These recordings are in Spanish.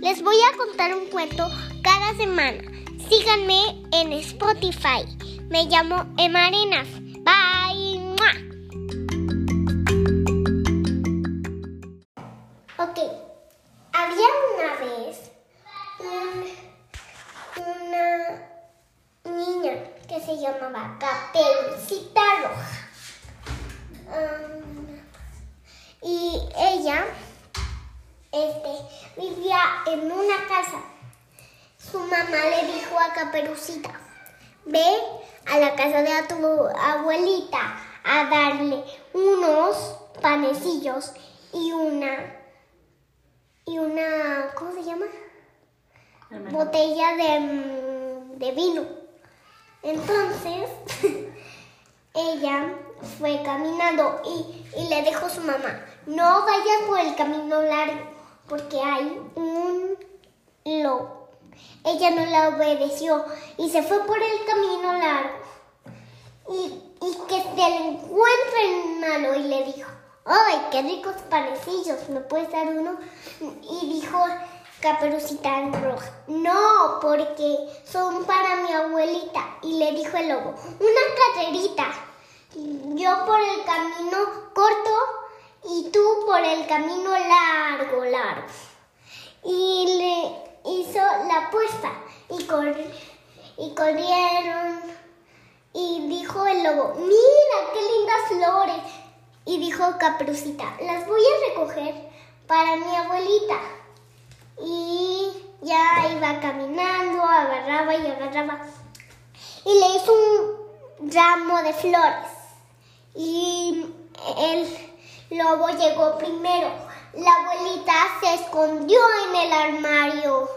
Les voy a contar un cuento cada semana. Síganme en Spotify. Me llamo Emma Arenas. Bye. ¡Mua! Ok. Había una vez un- una niña que se llamaba Caperucita Roja. Um, y ella este, vivía en una casa. Su mamá le dijo a Caperucita, ve a la casa de a tu abuelita a darle unos panecillos y una, y una, ¿cómo se llama? Botella de, de vino. Entonces, ella fue caminando y, y le dijo a su mamá, no vayas por el camino largo, porque hay un lobo. Ella no la obedeció y se fue por el camino largo. Y, y que se le encuentra en malo y le dijo, ¡ay, qué ricos panecillos! ¿Me puedes dar uno? Y dijo Caperucita Roja, no, porque son para mi abuelita. Y le dijo el lobo, una carrerita. Yo por el camino corto y tú por el camino largo, largo. Y le hizo la apuesta y, cor- y corrieron. Y dijo el lobo, mira qué lindas flores. Y dijo Caperucita, las voy a recoger para mi abuelita. Y ya iba caminando, agarraba y agarraba. Y le hizo un ramo de flores. Y el lobo llegó primero. La abuelita se escondió en el armario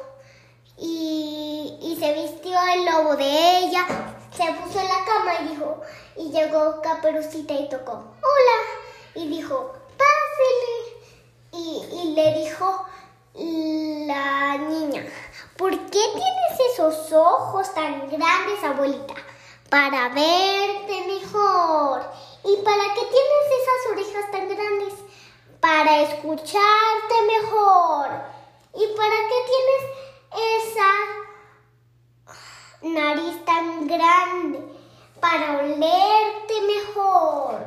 y, y se vistió el lobo de ella. Se puso en la cama y dijo, y llegó Caperucita y tocó, hola, y dijo, pásele. Y, y le dijo la niña, ¿por qué tienes esos ojos tan grandes, abuelita? Para verte mejor. ¿Y para qué tienes esas orejas tan grandes? Escucharte mejor. ¿Y para qué tienes esa nariz tan grande? Para olerte mejor.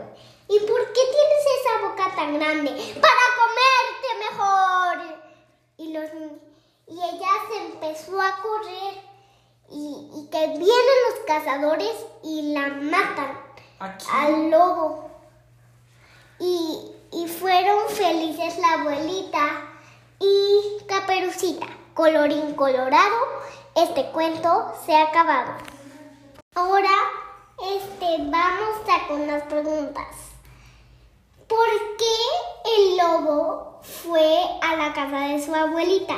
¿Y por qué tienes esa boca tan grande? Para comerte mejor. Y, los, y ella se empezó a correr y, y que vienen los cazadores y la matan Aquí. al lobo. Y, y fueron felices la abuelita y Caperucita. Colorín colorado, este cuento se ha acabado. Ahora este, vamos a con las preguntas. ¿Por qué el lobo fue a la casa de su abuelita?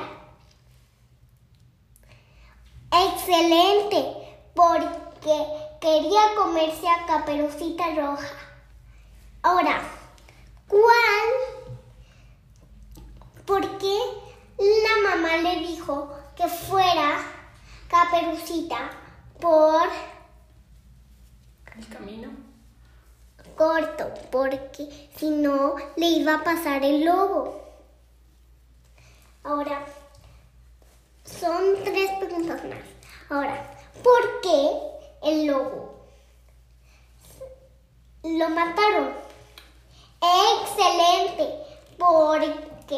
Excelente, porque quería comerse a Caperucita Roja. Ahora, ¿cuál? ¿Por qué la mamá le dijo que fuera Caperucita por El camino. corto? Porque si no, le iba a pasar el lobo. Ahora, son tres preguntas más. Ahora, ¿por qué el lobo lo mataron? Excelente, porque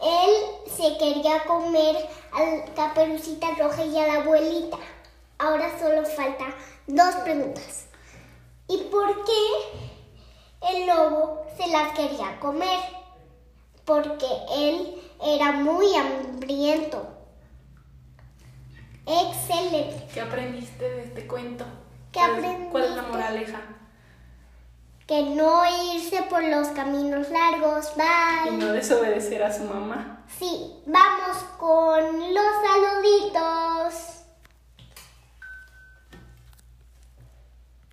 él se quería comer al caperucita roja y a la abuelita. Ahora solo falta dos preguntas. ¿Y por qué el lobo se las quería comer? Porque él era muy hambriento. Excelente. ¿Qué aprendiste de este cuento? ¿Qué ¿Cuál- ¿Cuál es la aprendiste? moraleja? Que no irse por los caminos largos. Y Bye. no desobedecer a su mamá. Sí, vamos con los saluditos.